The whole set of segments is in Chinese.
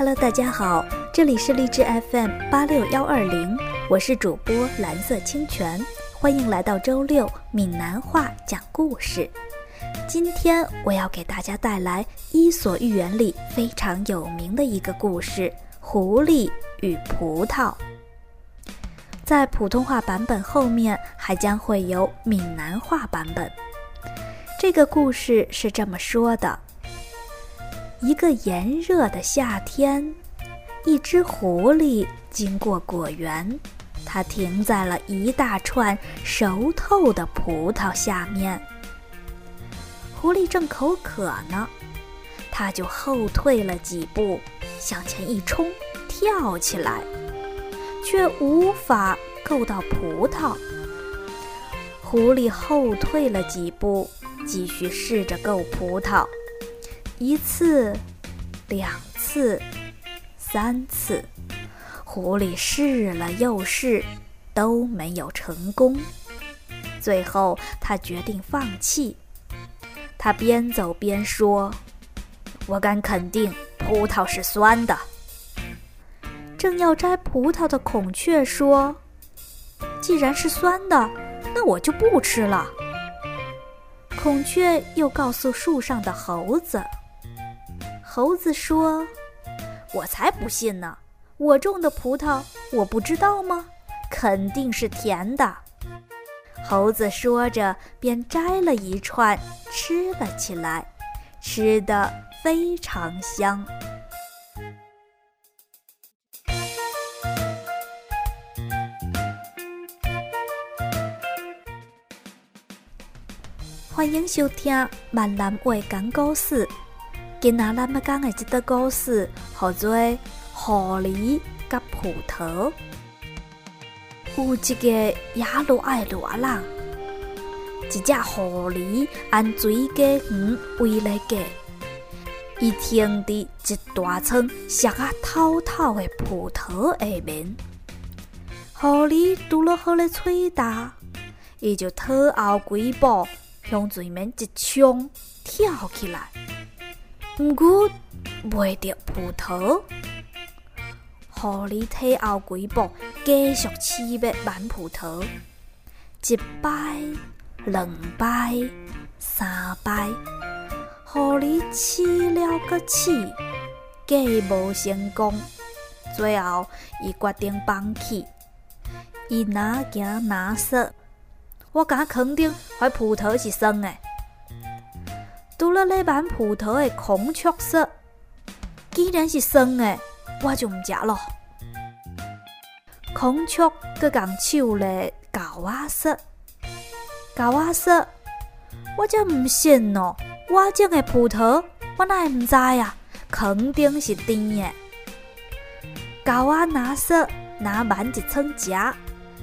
Hello，大家好，这里是荔枝 FM 八六幺二零，我是主播蓝色清泉，欢迎来到周六闽南话讲故事。今天我要给大家带来《伊索寓言》里非常有名的一个故事《狐狸与葡萄》。在普通话版本后面还将会有闽南话版本。这个故事是这么说的：一个炎热的夏天，一只狐狸经过果园，它停在了一大串熟透的葡萄下面。狐狸正口渴呢，它就后退了几步，向前一冲，跳起来，却无法够到葡萄。狐狸后退了几步，继续试着够葡萄，一次，两次，三次，狐狸试了又试，都没有成功。最后，他决定放弃。他边走边说：“我敢肯定，葡萄是酸的。”正要摘葡萄的孔雀说：“既然是酸的，那我就不吃了。”孔雀又告诉树上的猴子：“猴子说，我才不信呢！我种的葡萄，我不知道吗？肯定是甜的。”猴子说着，便摘了一串吃了起来，吃得非常香。欢迎收听《闽南话讲故事》。今仔咱要讲的这个故事，叫做《狐狸甲葡萄》。有一个野路爱热人，一只狐狸按水果园围了家，伊停伫一大串熟啊透透的葡萄下面。狐狸拄了好咧喙大，伊就退后几步向前面一冲，跳起来，毋过袂着葡萄。狐狸退后几步，继续试要满葡萄。一摆、两摆、三摆，狐狸试了个试，计无成功。最后，伊决定放弃。伊哪行哪说：“我敢肯定，块葡萄是酸的。”拄了咧挽葡萄的孔雀说：“既然是酸的。”我就毋食咯。孔雀搁共手咧，狗仔说：“狗仔说，我则毋信咯。我种的葡萄，我哪会毋知啊？肯定是甜的。”狗仔拿说，拿满一层食，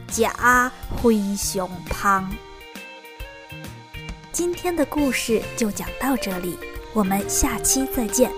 食啊非常香。今天的故事就讲到这里，我们下期再见。